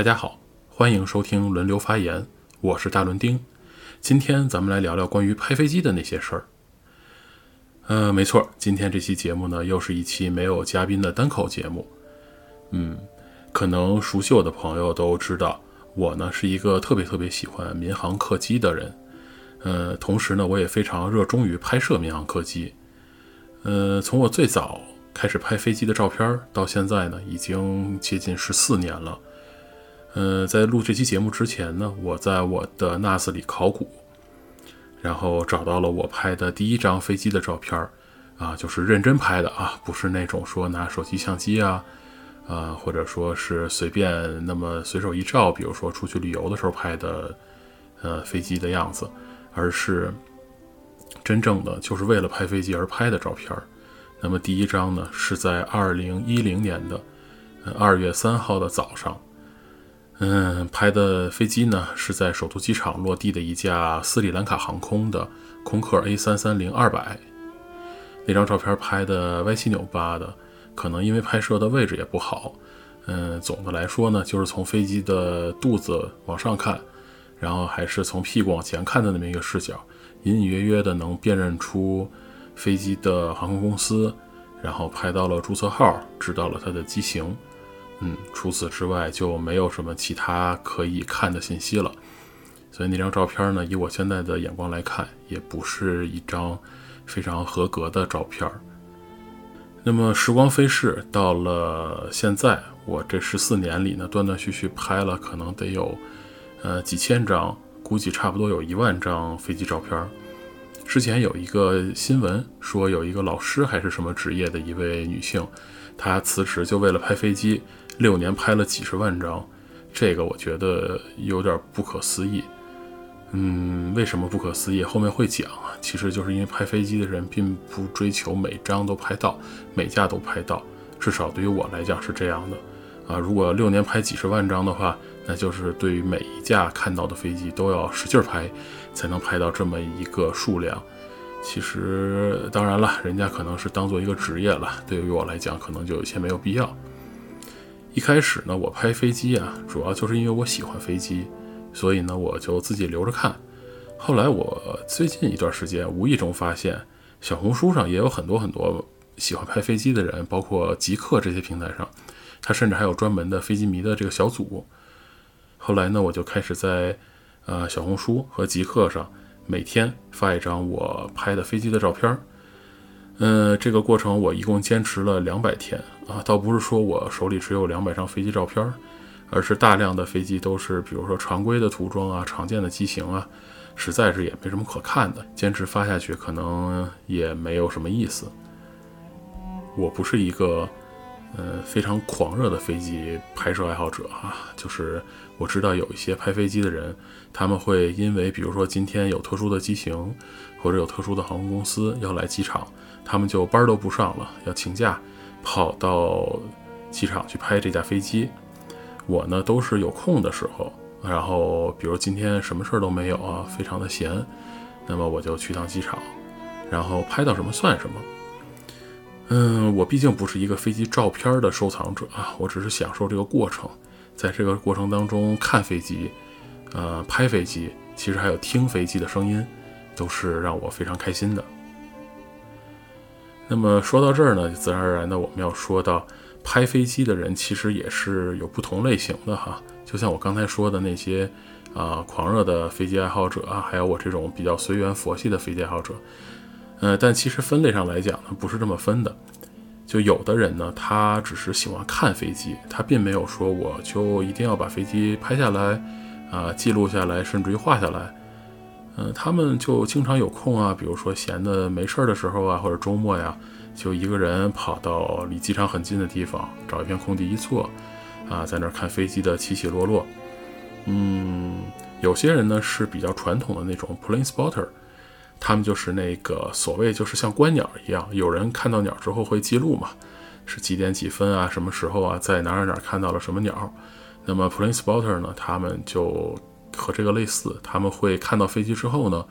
大家好，欢迎收听轮流发言，我是大伦丁。今天咱们来聊聊关于拍飞机的那些事儿。呃，没错，今天这期节目呢，又是一期没有嘉宾的单口节目。嗯，可能熟悉我的朋友都知道，我呢是一个特别特别喜欢民航客机的人。呃，同时呢，我也非常热衷于拍摄民航客机。呃，从我最早开始拍飞机的照片到现在呢，已经接近十四年了。呃，在录这期节目之前呢，我在我的 NAS 里考古，然后找到了我拍的第一张飞机的照片儿，啊，就是认真拍的啊，不是那种说拿手机相机啊，啊，或者说是随便那么随手一照，比如说出去旅游的时候拍的，呃，飞机的样子，而是真正的就是为了拍飞机而拍的照片儿。那么第一张呢，是在二零一零年的二月三号的早上。嗯，拍的飞机呢是在首都机场落地的一架斯里兰卡航空的空客 A 三三零二百。那张照片拍的歪七扭八的，可能因为拍摄的位置也不好。嗯，总的来说呢，就是从飞机的肚子往上看，然后还是从屁股往前看的那么一个视角，隐隐约约的能辨认出飞机的航空公司，然后拍到了注册号，知道了它的机型。嗯，除此之外就没有什么其他可以看的信息了。所以那张照片呢，以我现在的眼光来看，也不是一张非常合格的照片。那么时光飞逝，到了现在，我这十四年里呢，断断续续拍了可能得有呃几千张，估计差不多有一万张飞机照片。之前有一个新闻说，有一个老师还是什么职业的一位女性，她辞职就为了拍飞机。六年拍了几十万张，这个我觉得有点不可思议。嗯，为什么不可思议？后面会讲。其实就是因为拍飞机的人并不追求每张都拍到，每架都拍到。至少对于我来讲是这样的啊。如果六年拍几十万张的话，那就是对于每一架看到的飞机都要使劲拍，才能拍到这么一个数量。其实当然了，人家可能是当做一个职业了。对于我来讲，可能就有些没有必要。一开始呢，我拍飞机啊，主要就是因为我喜欢飞机，所以呢，我就自己留着看。后来我最近一段时间无意中发现，小红书上也有很多很多喜欢拍飞机的人，包括极客这些平台上，他甚至还有专门的飞机迷的这个小组。后来呢，我就开始在呃小红书和极客上每天发一张我拍的飞机的照片儿。嗯，这个过程我一共坚持了两百天啊，倒不是说我手里只有两百张飞机照片，而是大量的飞机都是，比如说常规的涂装啊、常见的机型啊，实在是也没什么可看的，坚持发下去可能也没有什么意思。我不是一个，呃，非常狂热的飞机拍摄爱好者啊，就是我知道有一些拍飞机的人，他们会因为比如说今天有特殊的机型，或者有特殊的航空公司要来机场。他们就班都不上了，要请假跑到机场去拍这架飞机。我呢都是有空的时候，然后比如今天什么事儿都没有啊，非常的闲，那么我就去趟机场，然后拍到什么算什么。嗯，我毕竟不是一个飞机照片的收藏者啊，我只是享受这个过程，在这个过程当中看飞机，呃，拍飞机，其实还有听飞机的声音，都是让我非常开心的。那么说到这儿呢，自然而然的我们要说到拍飞机的人，其实也是有不同类型的哈。就像我刚才说的那些啊狂热的飞机爱好者啊，还有我这种比较随缘佛系的飞机爱好者，呃，但其实分类上来讲呢，不是这么分的。就有的人呢，他只是喜欢看飞机，他并没有说我就一定要把飞机拍下来啊，记录下来，甚至于画下来。嗯，他们就经常有空啊，比如说闲的没事儿的时候啊，或者周末呀，就一个人跑到离机场很近的地方，找一片空地一坐，啊，在那儿看飞机的起起落落。嗯，有些人呢是比较传统的那种 plane spotter，他们就是那个所谓就是像观鸟一样，有人看到鸟之后会记录嘛，是几点几分啊，什么时候啊，在哪儿哪儿看到了什么鸟。那么 plane spotter 呢，他们就。和这个类似，他们会看到飞机之后呢，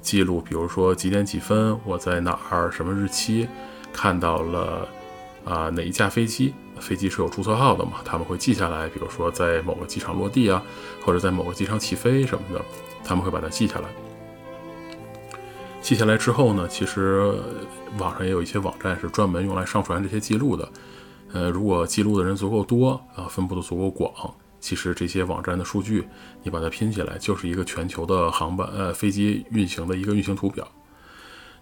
记录，比如说几点几分，我在哪儿，什么日期，看到了啊哪一架飞机，飞机是有注册号的嘛，他们会记下来，比如说在某个机场落地啊，或者在某个机场起飞什么的，他们会把它记下来。记下来之后呢，其实网上也有一些网站是专门用来上传这些记录的。呃，如果记录的人足够多啊，分布的足够广，其实这些网站的数据你把它拼起来，就是一个全球的航班呃飞机运行的一个运行图表。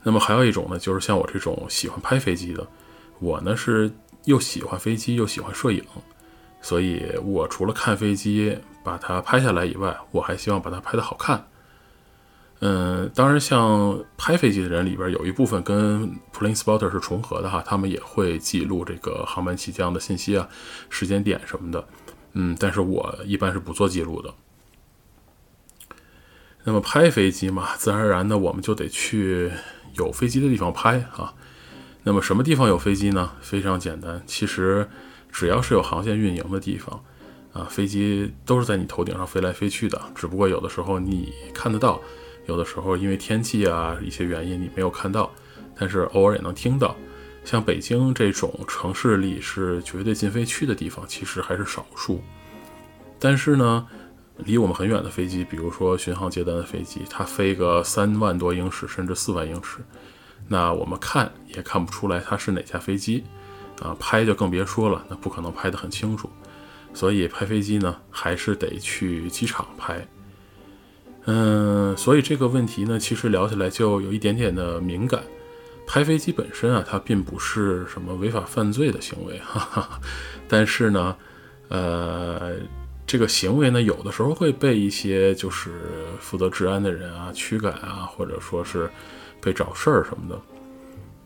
那么还有一种呢，就是像我这种喜欢拍飞机的，我呢是又喜欢飞机又喜欢摄影，所以我除了看飞机把它拍下来以外，我还希望把它拍得好看。嗯，当然，像拍飞机的人里边有一部分跟 plane spotter 是重合的哈，他们也会记录这个航班起降的信息啊、时间点什么的。嗯，但是我一般是不做记录的。那么拍飞机嘛，自然而然的我们就得去有飞机的地方拍啊。那么什么地方有飞机呢？非常简单，其实只要是有航线运营的地方啊，飞机都是在你头顶上飞来飞去的，只不过有的时候你看得到。有的时候因为天气啊一些原因你没有看到，但是偶尔也能听到。像北京这种城市里是绝对禁飞区的地方，其实还是少数。但是呢，离我们很远的飞机，比如说巡航接单的飞机，它飞个三万多英尺甚至四万英尺，那我们看也看不出来它是哪架飞机啊，拍就更别说了，那不可能拍得很清楚。所以拍飞机呢，还是得去机场拍。嗯，所以这个问题呢，其实聊起来就有一点点的敏感。拍飞机本身啊，它并不是什么违法犯罪的行为，哈哈。但是呢，呃，这个行为呢，有的时候会被一些就是负责治安的人啊驱赶啊，或者说是被找事儿什么的。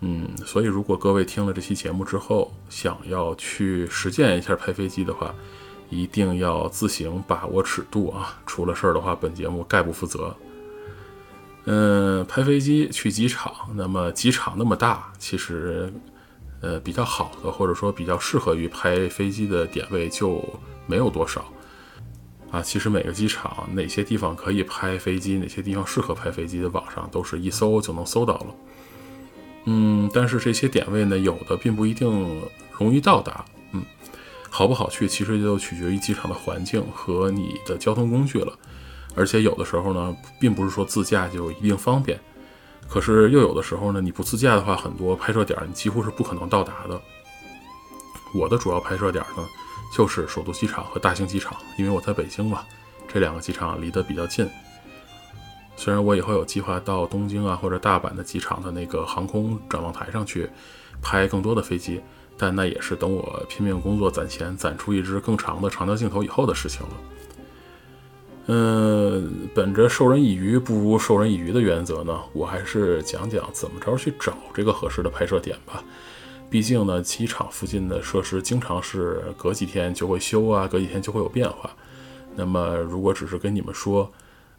嗯，所以如果各位听了这期节目之后，想要去实践一下拍飞机的话，一定要自行把握尺度啊！出了事儿的话，本节目概不负责。嗯，拍飞机去机场，那么机场那么大，其实，呃，比较好的或者说比较适合于拍飞机的点位就没有多少啊。其实每个机场哪些地方可以拍飞机，哪些地方适合拍飞机的，网上都是一搜就能搜到了。嗯，但是这些点位呢，有的并不一定容易到达。嗯好不好去，其实就取决于机场的环境和你的交通工具了。而且有的时候呢，并不是说自驾就一定方便。可是又有的时候呢，你不自驾的话，很多拍摄点你几乎是不可能到达的。我的主要拍摄点呢，就是首都机场和大兴机场，因为我在北京嘛，这两个机场离得比较近。虽然我以后有计划到东京啊或者大阪的机场的那个航空展望台上去拍更多的飞机。但那也是等我拼命工作攒钱，攒出一支更长的长焦镜头以后的事情了。嗯，本着授人以鱼不如授人以渔的原则呢，我还是讲讲怎么着去找这个合适的拍摄点吧。毕竟呢，机场附近的设施经常是隔几天就会修啊，隔几天就会有变化。那么如果只是跟你们说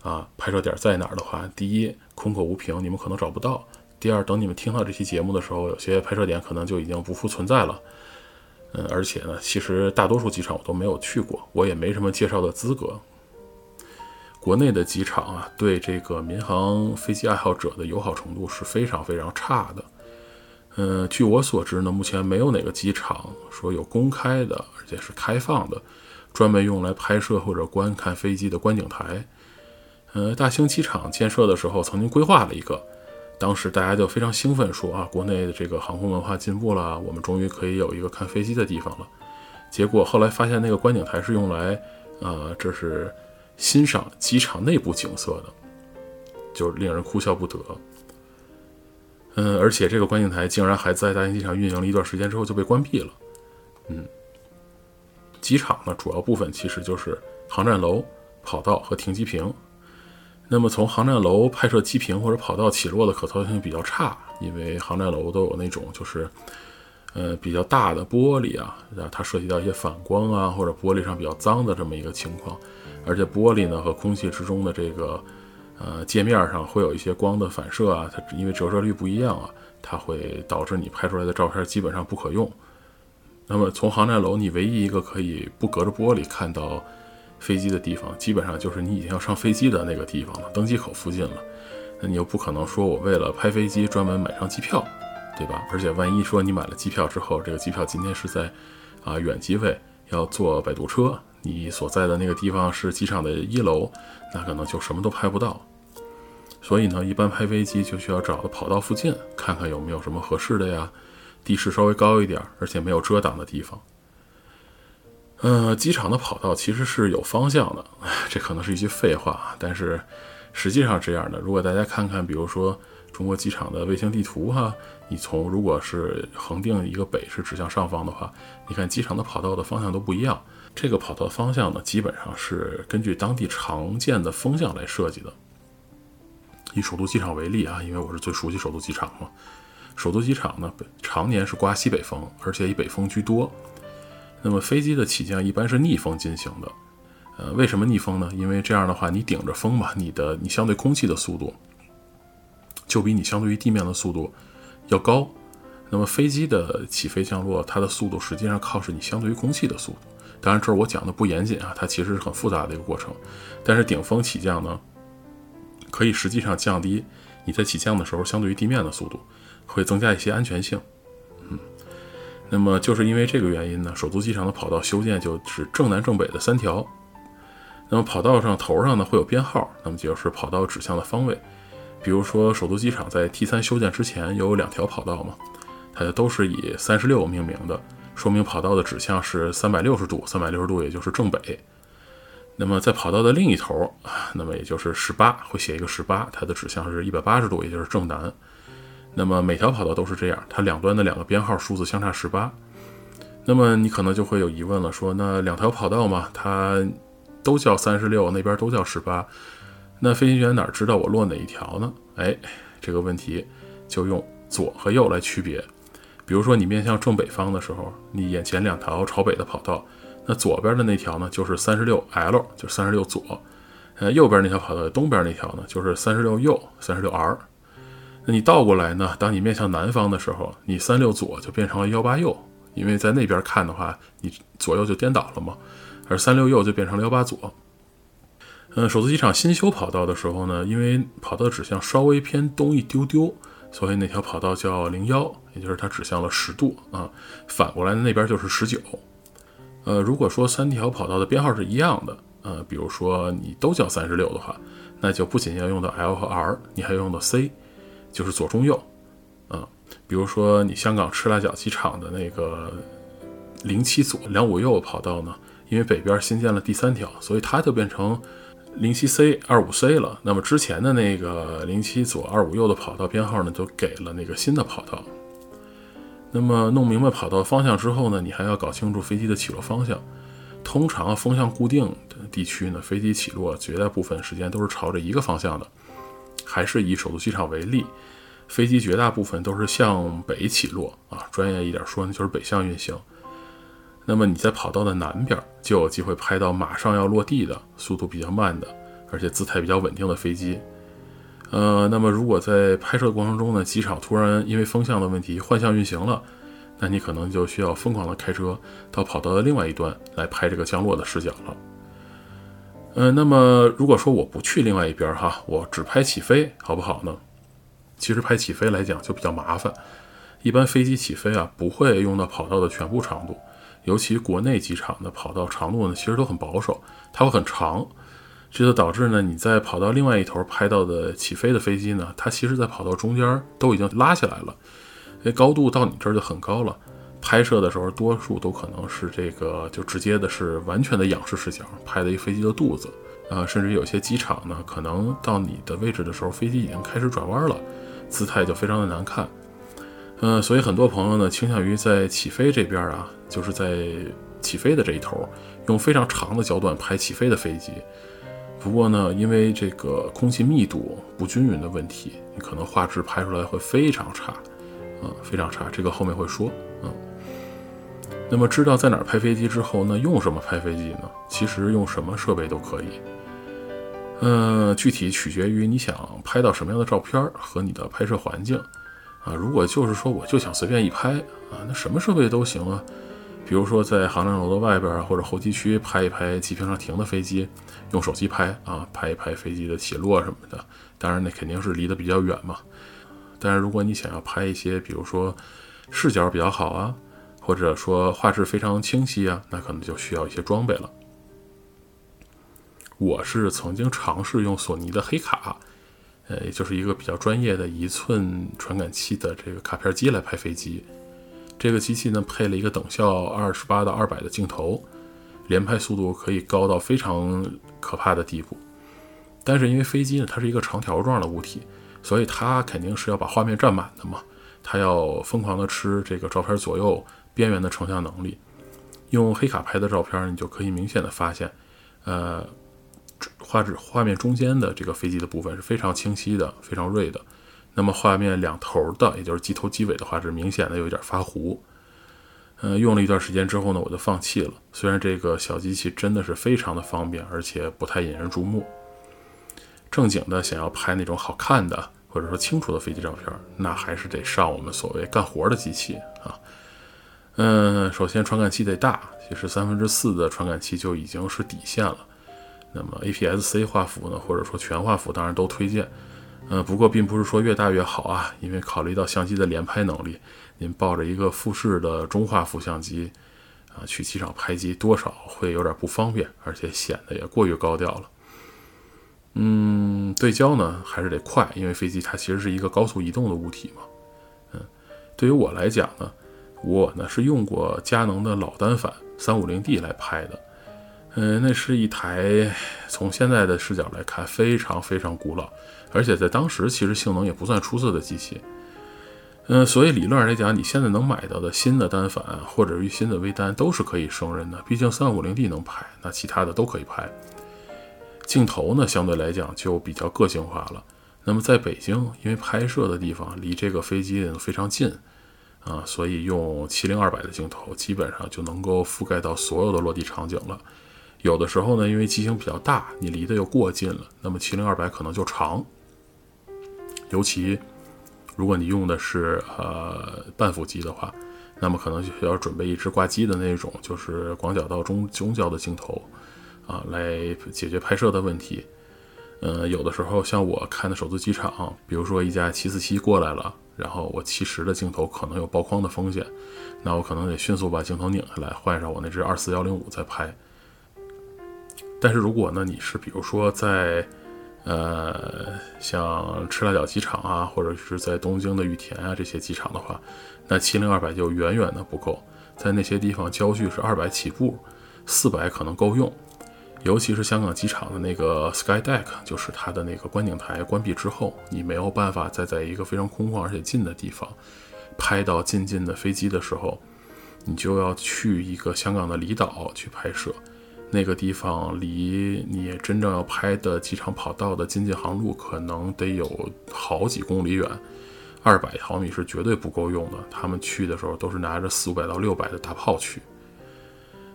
啊，拍摄点在哪儿的话，第一空口无凭，你们可能找不到。第二，等你们听到这期节目的时候，有些拍摄点可能就已经不复存在了。嗯，而且呢，其实大多数机场我都没有去过，我也没什么介绍的资格。国内的机场啊，对这个民航飞机爱好者的友好程度是非常非常差的。嗯，据我所知呢，目前没有哪个机场说有公开的，而且是开放的，专门用来拍摄或者观看飞机的观景台。呃，大兴机场建设的时候曾经规划了一个。当时大家就非常兴奋，说啊，国内的这个航空文化进步了，我们终于可以有一个看飞机的地方了。结果后来发现，那个观景台是用来，呃，这是欣赏机场内部景色的，就是令人哭笑不得。嗯，而且这个观景台竟然还在大兴机场运营了一段时间之后就被关闭了。嗯，机场呢，主要部分其实就是航站楼、跑道和停机坪。那么从航站楼拍摄机坪或者跑道起落的可操作性比较差，因为航站楼都有那种就是，呃比较大的玻璃啊，它涉及到一些反光啊，或者玻璃上比较脏的这么一个情况，而且玻璃呢和空气之中的这个呃界面上会有一些光的反射啊，它因为折射率不一样啊，它会导致你拍出来的照片基本上不可用。那么从航站楼，你唯一一个可以不隔着玻璃看到。飞机的地方基本上就是你已经要上飞机的那个地方了，登机口附近了。那你又不可能说我为了拍飞机专门买张机票，对吧？而且万一说你买了机票之后，这个机票今天是在啊，远机位要坐摆渡车，你所在的那个地方是机场的一楼，那可能就什么都拍不到。所以呢，一般拍飞机就需要找个跑道附近，看看有没有什么合适的呀，地势稍微高一点，而且没有遮挡的地方。呃，机场的跑道其实是有方向的，这可能是一句废话，但是实际上这样的。如果大家看看，比如说中国机场的卫星地图哈，你从如果是恒定一个北是指向上方的话，你看机场的跑道的方向都不一样。这个跑道方向呢，基本上是根据当地常见的风向来设计的。以首都机场为例啊，因为我是最熟悉首都机场嘛。首都机场呢，常年是刮西北风，而且以北风居多。那么飞机的起降一般是逆风进行的，呃，为什么逆风呢？因为这样的话，你顶着风嘛，你的你相对空气的速度就比你相对于地面的速度要高。那么飞机的起飞降落，它的速度实际上靠是你相对于空气的速度。当然，这儿我讲的不严谨啊，它其实是很复杂的一个过程。但是顶风起降呢，可以实际上降低你在起降的时候相对于地面的速度，会增加一些安全性。嗯那么就是因为这个原因呢，首都机场的跑道修建就是正南正北的三条。那么跑道上头上呢会有编号，那么就是跑道指向的方位。比如说首都机场在 T 三修建之前有两条跑道嘛，它都是以三十六命名的，说明跑道的指向是三百六十度，三百六十度也就是正北。那么在跑道的另一头，那么也就是十八，会写一个十八，它的指向是一百八十度，也就是正南。那么每条跑道都是这样，它两端的两个编号数字相差十八。那么你可能就会有疑问了，说那两条跑道嘛，它都叫三十六，那边都叫十八，那飞行员哪知道我落哪一条呢？哎，这个问题就用左和右来区别。比如说你面向正北方的时候，你眼前两条朝北的跑道，那左边的那条呢就是三十六 L，就是三十六左。呃，右边那条跑道东边那条呢就是三十六右，三十六 R。那你倒过来呢？当你面向南方的时候，你三六左就变成了幺八右，因为在那边看的话，你左右就颠倒了嘛。而三六右就变成了幺八左。嗯，首都机场新修跑道的时候呢，因为跑道指向稍微偏东一丢丢，所以那条跑道叫零幺，也就是它指向了十度啊。反过来那边就是十九。呃，如果说三条跑道的编号是一样的，呃，比如说你都叫三十六的话，那就不仅要用到 L 和 R，你还要用到 C。就是左中右，嗯，比如说你香港赤腊角机场的那个零七左两五右跑道呢，因为北边新建了第三条，所以它就变成零七 C 二五 C 了。那么之前的那个零七左二五右的跑道编号呢，就给了那个新的跑道。那么弄明白跑道方向之后呢，你还要搞清楚飞机的起落方向。通常风向固定的地区呢，飞机起落绝大部分时间都是朝着一个方向的。还是以首都机场为例，飞机绝大部分都是向北起落啊，专业一点说呢，就是北向运行。那么你在跑道的南边就有机会拍到马上要落地的速度比较慢的，而且姿态比较稳定的飞机。呃，那么如果在拍摄过程中呢，机场突然因为风向的问题换向运行了，那你可能就需要疯狂的开车到跑道的另外一端来拍这个降落的视角了。嗯，那么如果说我不去另外一边哈，我只拍起飞，好不好呢？其实拍起飞来讲就比较麻烦。一般飞机起飞啊，不会用到跑道的全部长度，尤其国内机场的跑道长度呢，其实都很保守，它会很长，这就导致呢，你在跑道另外一头拍到的起飞的飞机呢，它其实在跑道中间都已经拉起来了，那高度到你这儿就很高了。拍摄的时候，多数都可能是这个，就直接的是完全的仰视视角拍的一飞机的肚子，啊，甚至有些机场呢，可能到你的位置的时候，飞机已经开始转弯了，姿态就非常的难看，嗯，所以很多朋友呢，倾向于在起飞这边啊，就是在起飞的这一头，用非常长的焦段拍起飞的飞机。不过呢，因为这个空气密度不均匀的问题，你可能画质拍出来会非常差，啊，非常差，这个后面会说，嗯。那么知道在哪儿拍飞机之后，那用什么拍飞机呢？其实用什么设备都可以。嗯，具体取决于你想拍到什么样的照片和你的拍摄环境啊。如果就是说我就想随便一拍啊，那什么设备都行啊。比如说在航站楼的外边或者候机区拍一拍机坪上停的飞机，用手机拍啊，拍一拍飞机的起落什么的。当然那肯定是离得比较远嘛。但是如果你想要拍一些，比如说视角比较好啊。或者说画质非常清晰啊，那可能就需要一些装备了。我是曾经尝试用索尼的黑卡，呃，也就是一个比较专业的一寸传感器的这个卡片机来拍飞机。这个机器呢，配了一个等效二十八到二百的镜头，连拍速度可以高到非常可怕的地步。但是因为飞机呢，它是一个长条状的物体，所以它肯定是要把画面占满的嘛，它要疯狂的吃这个照片左右边缘的成像能力。用黑卡拍的照片，你就可以明显的发现，呃。画质画面中间的这个飞机的部分是非常清晰的，非常锐的。那么画面两头的，也就是机头机尾的画质，明显的有一点发糊。嗯，用了一段时间之后呢，我就放弃了。虽然这个小机器真的是非常的方便，而且不太引人注目。正经的想要拍那种好看的或者说清楚的飞机照片，那还是得上我们所谓干活的机器啊。嗯，首先传感器得大，其实三分之四的传感器就已经是底线了。那么 APS-C 画幅呢，或者说全画幅，当然都推荐。嗯，不过并不是说越大越好啊，因为考虑到相机的连拍能力，您抱着一个富士的中画幅相机啊去机场拍机，多少会有点不方便，而且显得也过于高调了。嗯，对焦呢还是得快，因为飞机它其实是一个高速移动的物体嘛。嗯，对于我来讲呢，我呢是用过佳能的老单反 350D 来拍的。嗯，那是一台从现在的视角来看非常非常古老，而且在当时其实性能也不算出色的机器。嗯，所以理论上来讲，你现在能买到的新的单反或者是新的微单都是可以胜任的。毕竟 350D 能拍，那其他的都可以拍。镜头呢，相对来讲就比较个性化了。那么在北京，因为拍摄的地方离这个飞机非常近啊，所以用70-200的镜头基本上就能够覆盖到所有的落地场景了。有的时候呢，因为机型比较大，你离得又过近了，那么七零二百可能就长。尤其如果你用的是呃半幅机的话，那么可能就需要准备一支挂机的那种，就是广角到中中焦的镜头啊，来解决拍摄的问题。嗯，有的时候像我看的首都机场，比如说一架七四七过来了，然后我七十的镜头可能有曝光的风险，那我可能得迅速把镜头拧下来，换上我那只二四幺零五再拍。但是如果呢，你是比如说在，呃，像赤腊角机场啊，或者是在东京的羽田啊这些机场的话，那七零二百就远远的不够。在那些地方，焦距是二百起步，四百可能够用。尤其是香港机场的那个 Sky Deck，就是它的那个观景台关闭之后，你没有办法再在一个非常空旷而且近的地方拍到近近的飞机的时候，你就要去一个香港的离岛去拍摄。那个地方离你真正要拍的机场跑道的经济航路可能得有好几公里远，二百毫米是绝对不够用的。他们去的时候都是拿着四五百到六百的大炮去。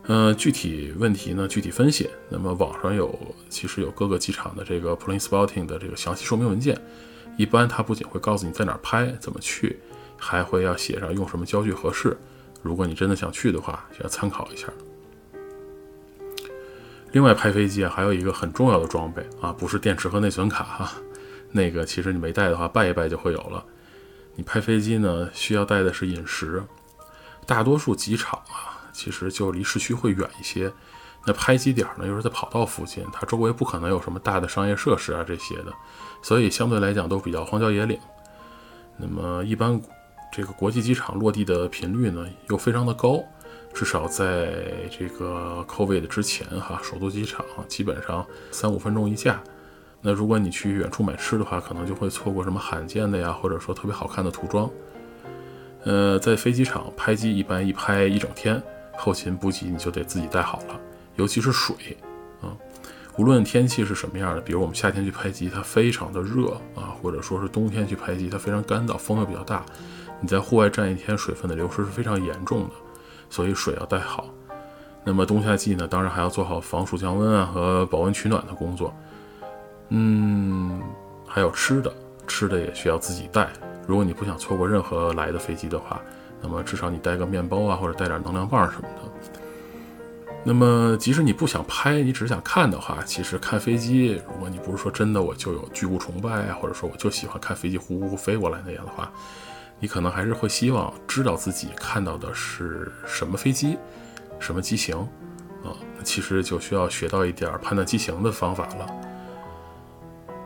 嗯，具体问题呢，具体分析。那么网上有其实有各个机场的这个 plane spotting 的这个详细说明文件。一般它不仅会告诉你在哪儿拍、怎么去，还会要写上用什么焦距合适。如果你真的想去的话，要参考一下。另外，拍飞机啊，还有一个很重要的装备啊，不是电池和内存卡哈，那个其实你没带的话，拜一拜就会有了。你拍飞机呢，需要带的是饮食。大多数机场啊，其实就离市区会远一些，那拍机点呢又是在跑道附近，它周围不可能有什么大的商业设施啊这些的，所以相对来讲都比较荒郊野岭。那么一般这个国际机场落地的频率呢，又非常的高。至少在这个 COVID 之前，哈，首都机场基本上三五分钟一架。那如果你去远处买吃的话，可能就会错过什么罕见的呀，或者说特别好看的涂装。呃，在飞机场拍机，一般一拍一整天，后勤补给你就得自己带好了，尤其是水，啊，无论天气是什么样的，比如我们夏天去拍机，它非常的热啊，或者说是冬天去拍机，它非常干燥，风又比较大，你在户外站一天，水分的流失是非常严重的。所以水要带好，那么冬夏季呢，当然还要做好防暑降温啊和保温取暖的工作。嗯，还有吃的，吃的也需要自己带。如果你不想错过任何来的飞机的话，那么至少你带个面包啊，或者带点能量棒什么的。那么即使你不想拍，你只是想看的话，其实看飞机，如果你不是说真的我就有巨物崇拜，或者说我就喜欢看飞机呼呼飞过来那样的话。你可能还是会希望知道自己看到的是什么飞机，什么机型，啊，其实就需要学到一点判断机型的方法了。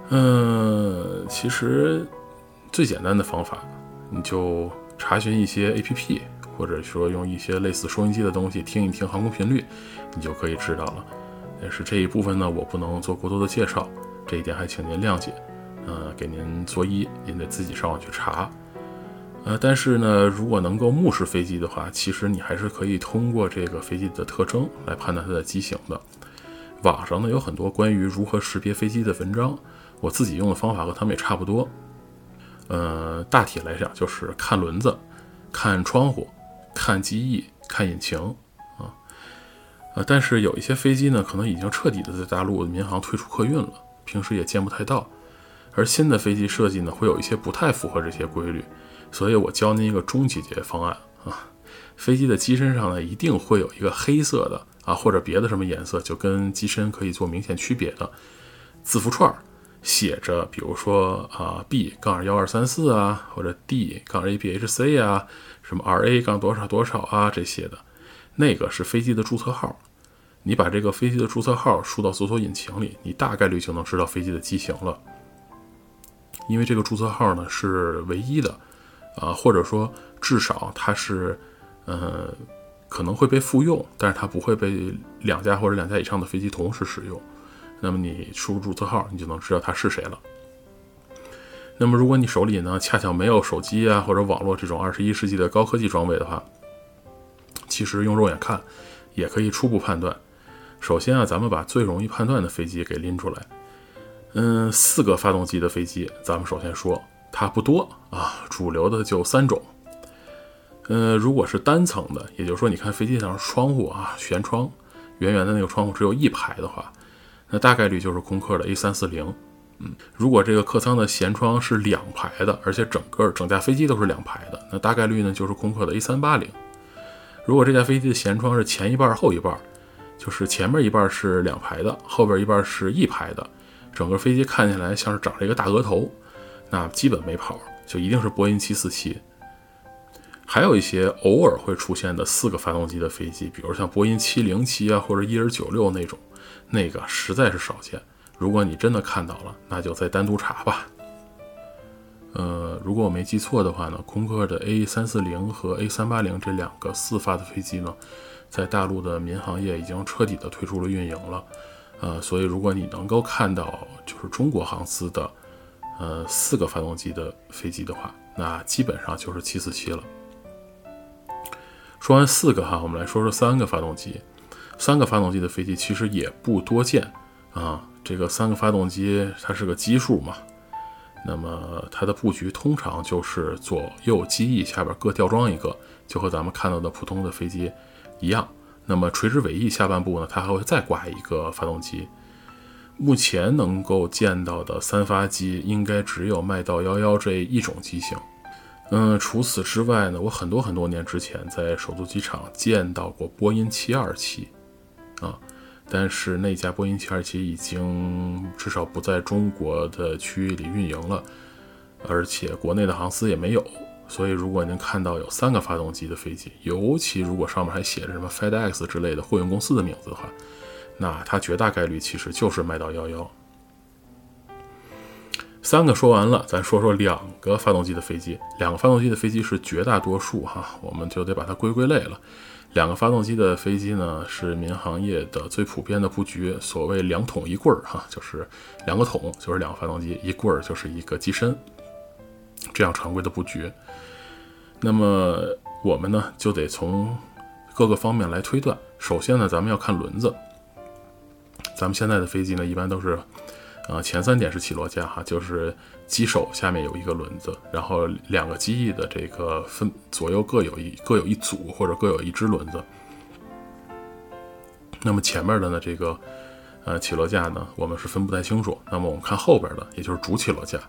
嗯，其实最简单的方法，你就查询一些 APP，或者说用一些类似收音机的东西听一听航空频率，你就可以知道了。但是这一部分呢，我不能做过多的介绍，这一点还请您谅解。呃，给您作揖，您得自己上网去查。呃，但是呢，如果能够目视飞机的话，其实你还是可以通过这个飞机的特征来判断它的机型的。网上呢有很多关于如何识别飞机的文章，我自己用的方法和他们也差不多。呃，大体来讲就是看轮子、看窗户、看机翼、看引擎啊。呃，但是有一些飞机呢，可能已经彻底的在大陆民航退出客运了，平时也见不太到。而新的飞机设计呢，会有一些不太符合这些规律，所以我教您一个终极解决方案啊。飞机的机身上呢，一定会有一个黑色的啊，或者别的什么颜色，就跟机身可以做明显区别的字符串，写着，比如说啊 B 杠幺二三四啊，或者 D 杠 A B H C 啊，什么 R A 杠多少多少啊这些的，那个是飞机的注册号。你把这个飞机的注册号输到搜索引擎里，你大概率就能知道飞机的机型了。因为这个注册号呢是唯一的，啊，或者说至少它是，呃，可能会被复用，但是它不会被两家或者两家以上的飞机同时使用。那么你输入注册号，你就能知道它是谁了。那么如果你手里呢恰巧没有手机啊或者网络这种二十一世纪的高科技装备的话，其实用肉眼看也可以初步判断。首先啊，咱们把最容易判断的飞机给拎出来。嗯，四个发动机的飞机，咱们首先说它不多啊，主流的就三种。嗯，如果是单层的，也就是说，你看飞机上窗户啊，舷窗，圆圆的那个窗户只有一排的话，那大概率就是空客的 A 三四零。嗯，如果这个客舱的舷窗是两排的，而且整个整架飞机都是两排的，那大概率呢就是空客的 A 三八零。如果这架飞机的舷窗是前一半后一半，就是前面一半是两排的，后边一半是一排的。整个飞机看起来像是长了一个大额头，那基本没跑，就一定是波音747。还有一些偶尔会出现的四个发动机的飞机，比如像波音707啊，或者伊尔96那种，那个实在是少见。如果你真的看到了，那就再单独查吧。呃，如果我没记错的话呢，空客的 A340 和 A380 这两个四发的飞机呢，在大陆的民航业已经彻底的退出了运营了。呃，所以如果你能够看到就是中国航司的，呃，四个发动机的飞机的话，那基本上就是七四七了。说完四个哈，我们来说说三个发动机。三个发动机的飞机其实也不多见啊。这个三个发动机它是个基数嘛，那么它的布局通常就是左右机翼下边各吊装一个，就和咱们看到的普通的飞机一样。那么垂直尾翼下半部呢，它还会再挂一个发动机。目前能够见到的三发机应该只有麦道幺幺这一种机型。嗯，除此之外呢，我很多很多年之前在首都机场见到过波音七二七，啊，但是那架波音七二七已经至少不在中国的区域里运营了，而且国内的航司也没有。所以，如果您看到有三个发动机的飞机，尤其如果上面还写着什么 FedEx 之类的货运公司的名字的话，那它绝大概率其实就是麦道幺幺。三个说完了，咱说说两个发动机的飞机。两个发动机的飞机是绝大多数哈，我们就得把它归归类了。两个发动机的飞机呢，是民航业的最普遍的布局，所谓两桶一柜儿哈，就是两个桶就是两个发动机，一柜儿就是一个机身。这样常规的布局，那么我们呢就得从各个方面来推断。首先呢，咱们要看轮子。咱们现在的飞机呢，一般都是，呃，前三点是起落架哈，就是机手下面有一个轮子，然后两个机翼的这个分左右各有一各有一组或者各有一只轮子。那么前面的呢，这个呃起落架呢，我们是分不太清楚。那么我们看后边的，也就是主起落架。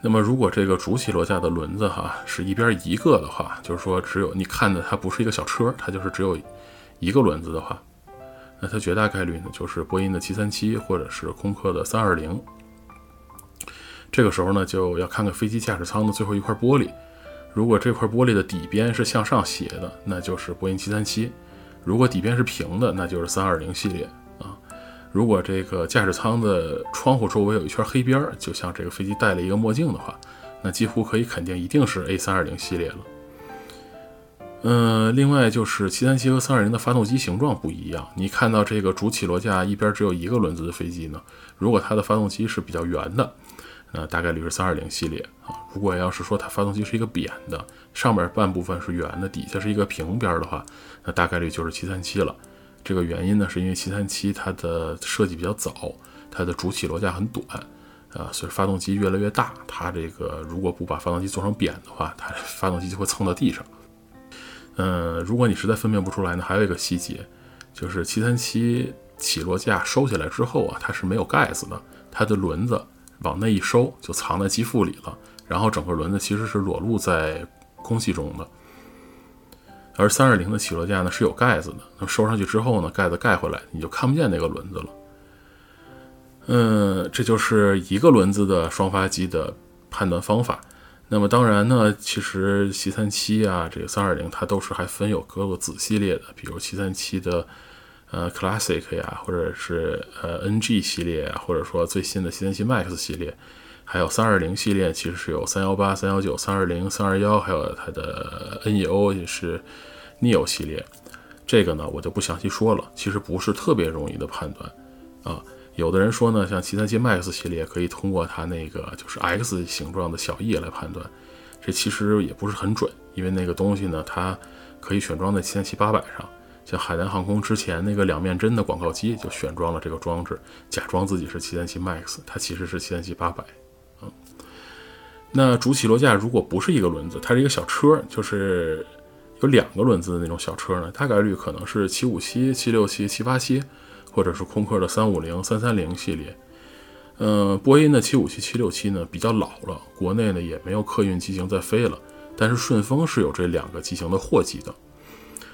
那么，如果这个主起落架的轮子哈是一边一个的话，就是说只有你看的它不是一个小车，它就是只有一个轮子的话，那它绝大概率呢就是波音的七三七或者是空客的三二零。这个时候呢就要看看飞机驾驶舱的最后一块玻璃，如果这块玻璃的底边是向上斜的，那就是波音737；如果底边是平的，那就是320系列啊。如果这个驾驶舱的窗户周围有一圈黑边，就像这个飞机戴了一个墨镜的话，那几乎可以肯定一定是 A320 系列了。嗯，另外就是737和320的发动机形状不一样。你看到这个主起落架一边只有一个轮子的飞机呢，如果它的发动机是比较圆的，那大概率是320系列啊。如果要是说它发动机是一个扁的，上面半部分是圆的，底下是一个平边的话，那大概率就是737了。这个原因呢，是因为737它的设计比较早，它的主起落架很短，啊，所以发动机越来越大，它这个如果不把发动机做成扁的话，它发动机就会蹭到地上。嗯，如果你实在分辨不出来呢，还有一个细节，就是737起落架收起来之后啊，它是没有盖子的，它的轮子往内一收就藏在机腹里了，然后整个轮子其实是裸露在空气中的。而320的起落架呢是有盖子的，那收上去之后呢，盖子盖回来，你就看不见那个轮子了。嗯，这就是一个轮子的双发机的判断方法。那么当然呢，其实七三七啊，这个三二零它都是还分有各个子系列的，比如七三七的呃 Classic 呀，或者是呃 NG 系列啊，或者说最新的七三七 MAX 系列，还有三二零系列，其实是有三幺八、三幺九、三二零、三二幺，还有它的 NEO 也是 Neo 系列。这个呢，我就不详细说了，其实不是特别容易的判断啊。有的人说呢，像七三七 MAX 系列可以通过它那个就是 X 形状的小翼来判断，这其实也不是很准，因为那个东西呢，它可以选装在七三七八百上。像海南航空之前那个两面针的广告机就选装了这个装置，假装自己是七三七 MAX，它其实是七三七八百。嗯，那主起落架如果不是一个轮子，它是一个小车，就是有两个轮子的那种小车呢，大概率可能是七五七、七六七、七八七。或者是空客的三五零、三三零系列，嗯，波音的七五七、七六七呢比较老了，国内呢也没有客运机型在飞了。但是顺丰是有这两个机型的货机的。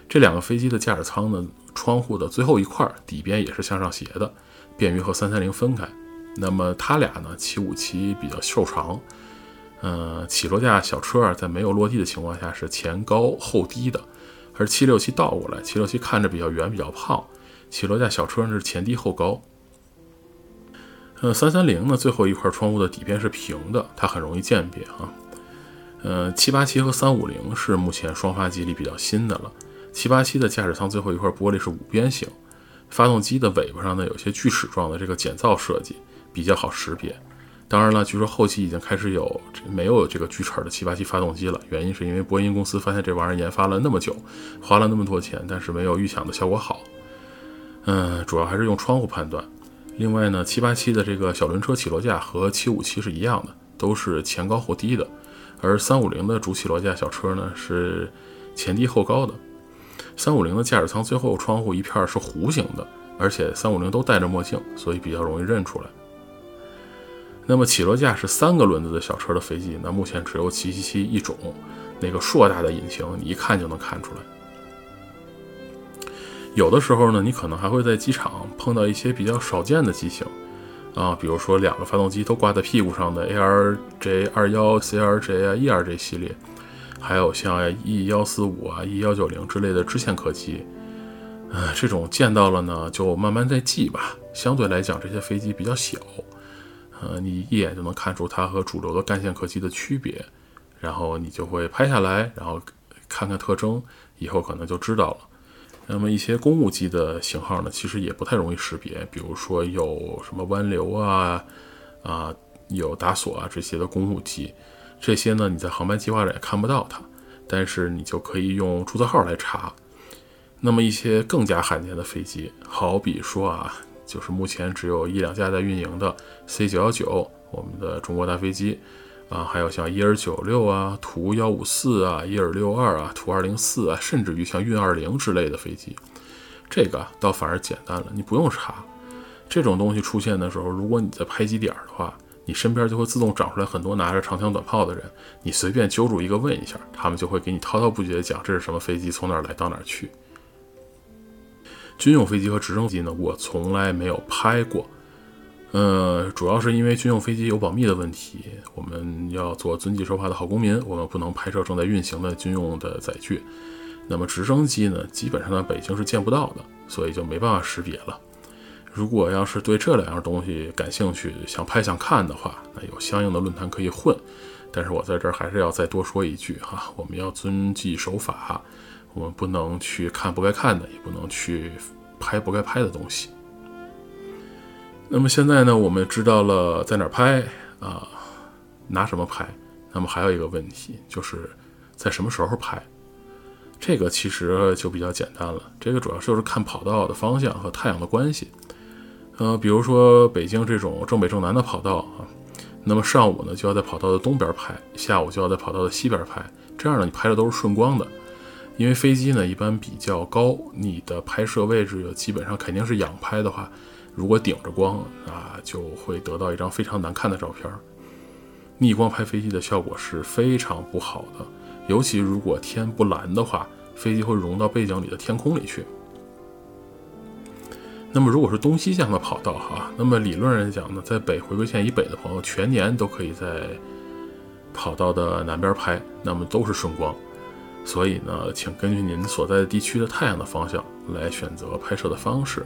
这两个飞机的驾驶舱呢，窗户的最后一块底边也是向上斜的，便于和三三零分开。那么它俩呢，七五七比较瘦长，嗯，起落架小车啊，在没有落地的情况下是前高后低的，而七六七倒过来，七六七看着比较圆、比较胖。起落架小车是前低后高，呃，三三零呢最后一块窗户的底边是平的，它很容易鉴别啊。呃，七八七和三五零是目前双发机里比较新的了。七八七的驾驶舱最后一块玻璃是五边形，发动机的尾巴上呢有些锯齿状的这个减噪设计，比较好识别。当然了，据说后期已经开始有没有这个锯齿的七八七发动机了，原因是因为波音公司发现这玩意儿研发了那么久，花了那么多钱，但是没有预想的效果好。嗯，主要还是用窗户判断。另外呢，七八七的这个小轮车起落架和七五七是一样的，都是前高后低的。而三五零的主起落架小车呢是前低后高的。三五零的驾驶舱最后窗户一片是弧形的，而且三五零都戴着墨镜，所以比较容易认出来。那么起落架是三个轮子的小车的飞机，那目前只有七七七一种，那个硕大的引擎，你一看就能看出来。有的时候呢，你可能还会在机场碰到一些比较少见的机型，啊，比如说两个发动机都挂在屁股上的 ARJ 二幺、CRJ 啊、ERJ 系列，还有像 E 幺四五啊、E 幺九零之类的支线客机，啊，这种见到了呢，就慢慢再记吧。相对来讲，这些飞机比较小，呃，你一眼就能看出它和主流的干线客机的区别，然后你就会拍下来，然后看看特征，以后可能就知道了。那么一些公务机的型号呢，其实也不太容易识别，比如说有什么湾流啊，啊，有达索啊这些的公务机，这些呢你在航班计划上也看不到它，但是你就可以用注册号来查。那么一些更加罕见的飞机，好比说啊，就是目前只有一两架在运营的 C 九幺九，我们的中国大飞机。啊，还有像伊尔九六啊、图幺五四啊、伊尔六二啊、图二零四啊，甚至于像运二零之类的飞机，这个倒反而简单了，你不用查。这种东西出现的时候，如果你在拍机点的话，你身边就会自动长出来很多拿着长枪短炮的人，你随便揪住一个问一下，他们就会给你滔滔不绝地讲这是什么飞机，从哪儿来到哪儿去。军用飞机和直升机呢，我从来没有拍过。呃，主要是因为军用飞机有保密的问题，我们要做遵纪守法的好公民，我们不能拍摄正在运行的军用的载具。那么直升机呢，基本上在北京是见不到的，所以就没办法识别了。如果要是对这两样东西感兴趣，想拍想看的话，那有相应的论坛可以混。但是我在这儿还是要再多说一句哈，我们要遵纪守法，我们不能去看不该看的，也不能去拍不该拍的东西。那么现在呢，我们知道了在哪儿拍啊，拿什么拍。那么还有一个问题，就是在什么时候拍？这个其实就比较简单了。这个主要就是看跑道的方向和太阳的关系。呃，比如说北京这种正北正南的跑道啊，那么上午呢就要在跑道的东边拍，下午就要在跑道的西边拍。这样呢，你拍的都是顺光的。因为飞机呢一般比较高，你的拍摄位置基本上肯定是仰拍的话。如果顶着光啊，就会得到一张非常难看的照片。逆光拍飞机的效果是非常不好的，尤其如果天不蓝的话，飞机会融到背景里的天空里去。那么如果是东西向的跑道哈，那么理论上讲呢，在北回归线以北的朋友全年都可以在跑道的南边拍，那么都是顺光。所以呢，请根据您所在的地区的太阳的方向来选择拍摄的方式。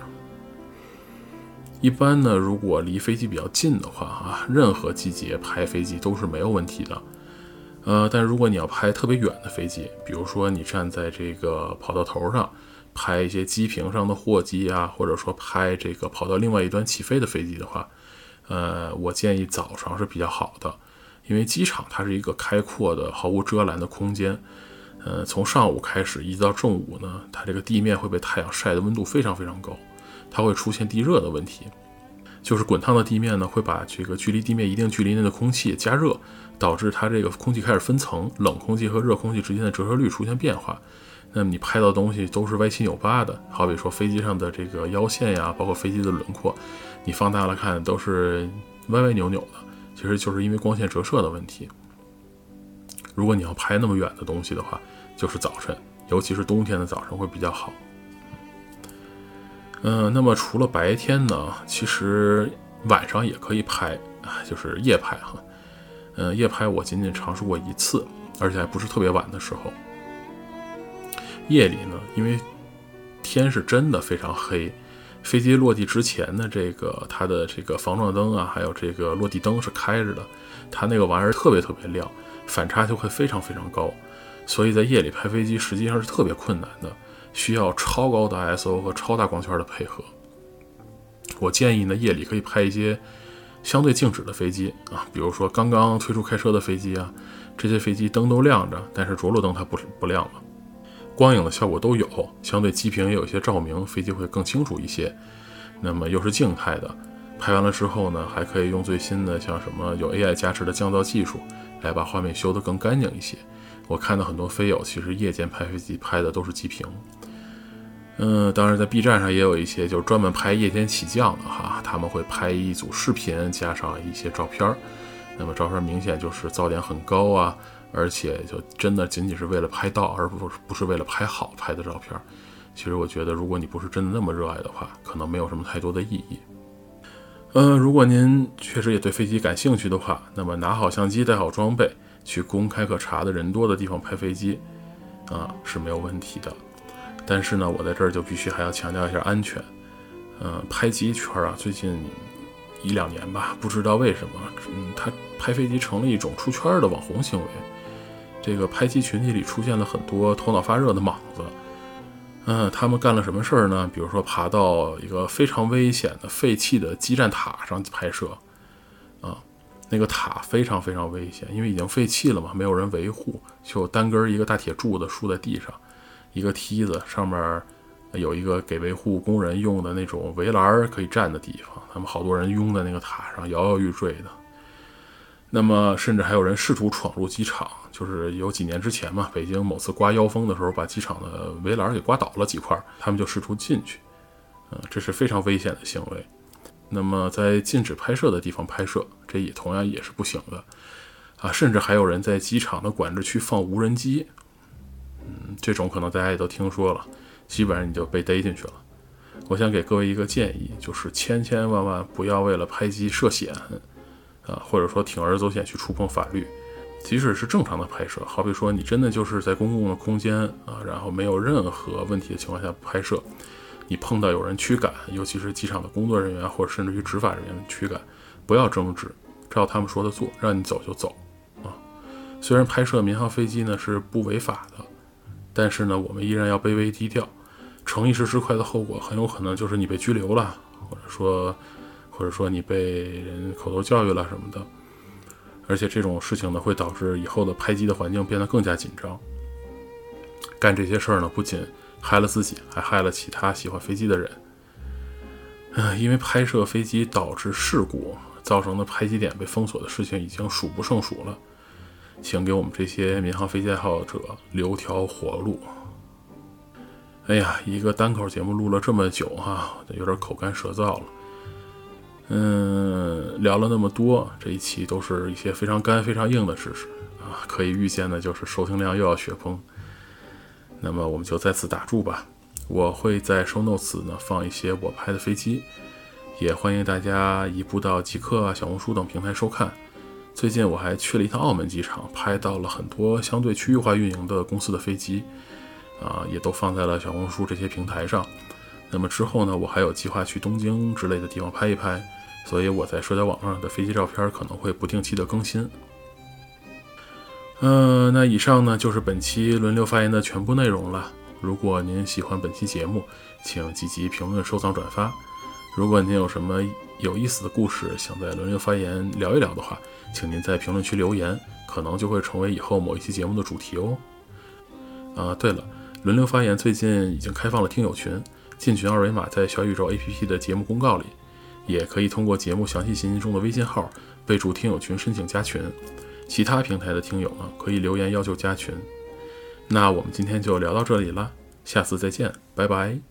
一般呢，如果离飞机比较近的话，啊，任何季节拍飞机都是没有问题的。呃，但如果你要拍特别远的飞机，比如说你站在这个跑道头上拍一些机坪上的货机啊，或者说拍这个跑到另外一端起飞的飞机的话，呃，我建议早上是比较好的，因为机场它是一个开阔的、毫无遮拦的空间。呃，从上午开始一直到正午呢，它这个地面会被太阳晒的温度非常非常高。它会出现地热的问题，就是滚烫的地面呢会把这个距离地面一定距离内的空气加热，导致它这个空气开始分层，冷空气和热空气之间的折射率出现变化。那么你拍到东西都是歪七扭八的，好比说飞机上的这个腰线呀，包括飞机的轮廓，你放大了看都是歪歪扭扭的，其实就是因为光线折射的问题。如果你要拍那么远的东西的话，就是早晨，尤其是冬天的早晨会比较好。嗯，那么除了白天呢，其实晚上也可以拍，就是夜拍哈。嗯，夜拍我仅仅尝试过一次，而且还不是特别晚的时候。夜里呢，因为天是真的非常黑，飞机落地之前呢，这个它的这个防撞灯啊，还有这个落地灯是开着的，它那个玩意儿特别特别亮，反差就会非常非常高，所以在夜里拍飞机实际上是特别困难的。需要超高的 ISO 和超大光圈的配合。我建议呢，夜里可以拍一些相对静止的飞机啊，比如说刚刚推出开车的飞机啊，这些飞机灯都亮着，但是着陆灯它不不亮了，光影的效果都有，相对机坪也有一些照明，飞机会更清楚一些。那么又是静态的，拍完了之后呢，还可以用最新的像什么有 AI 加持的降噪技术，来把画面修得更干净一些。我看到很多飞友其实夜间拍飞机拍的都是机坪。嗯，当然，在 B 站上也有一些就是专门拍夜间起降的哈，他们会拍一组视频加上一些照片儿，那么照片明显就是噪点很高啊，而且就真的仅仅是为了拍到，而不是不是为了拍好拍的照片。其实我觉得，如果你不是真的那么热爱的话，可能没有什么太多的意义。嗯，如果您确实也对飞机感兴趣的话，那么拿好相机，带好装备，去公开可查的人多的地方拍飞机，啊是没有问题的。但是呢，我在这儿就必须还要强调一下安全。嗯，拍机圈啊，最近一两年吧，不知道为什么，嗯，他拍飞机成了一种出圈的网红行为。这个拍机群体里出现了很多头脑发热的莽子。嗯，他们干了什么事儿呢？比如说爬到一个非常危险的废弃的基站塔上拍摄。啊，那个塔非常非常危险，因为已经废弃了嘛，没有人维护，就单根一个大铁柱子竖在地上。一个梯子上面有一个给维护工人用的那种围栏可以站的地方，他们好多人拥在那个塔上摇摇欲坠的。那么甚至还有人试图闯入机场，就是有几年之前嘛，北京某次刮妖风的时候，把机场的围栏给刮倒了几块，他们就试图进去，嗯，这是非常危险的行为。那么在禁止拍摄的地方拍摄，这也同样也是不行的啊！甚至还有人在机场的管制区放无人机。嗯，这种可能大家也都听说了，基本上你就被逮进去了。我想给各位一个建议，就是千千万万不要为了拍机涉险，啊，或者说铤而走险去触碰法律。即使是正常的拍摄，好比说你真的就是在公共的空间啊，然后没有任何问题的情况下拍摄，你碰到有人驱赶，尤其是机场的工作人员或者甚至于执法人员驱赶，不要争执，照他们说的做，让你走就走啊。虽然拍摄民航飞机呢是不违法的，但是呢我们依然要卑微低调。逞一时之快的后果，很有可能就是你被拘留了，或者说，或者说你被人口头教育了什么的。而且这种事情呢，会导致以后的拍机的环境变得更加紧张。干这些事儿呢，不仅害了自己，还害了其他喜欢飞机的人。嗯，因为拍摄飞机导致事故造成的拍机点被封锁的事情已经数不胜数了，请给我们这些民航飞机爱好者留条活路。哎呀，一个单口节目录了这么久哈，有点口干舌燥了。嗯，聊了那么多，这一期都是一些非常干、非常硬的知识啊，可以预见的就是收听量又要雪崩。那么我们就在此打住吧。我会在收 notes 呢放一些我拍的飞机，也欢迎大家移步到极客、小红书等平台收看。最近我还去了一趟澳门机场，拍到了很多相对区域化运营的公司的飞机。啊，也都放在了小红书这些平台上。那么之后呢，我还有计划去东京之类的地方拍一拍，所以我在社交网上的飞机照片可能会不定期的更新。嗯，那以上呢就是本期轮流发言的全部内容了。如果您喜欢本期节目，请积极评论、收藏、转发。如果您有什么有意思的故事想在轮流发言聊一聊的话，请您在评论区留言，可能就会成为以后某一期节目的主题哦。啊，对了。轮流发言最近已经开放了听友群，进群二维码在小宇宙 APP 的节目公告里，也可以通过节目详细信息中的微信号备注听友群申请加群。其他平台的听友呢，可以留言要求加群。那我们今天就聊到这里了，下次再见，拜拜。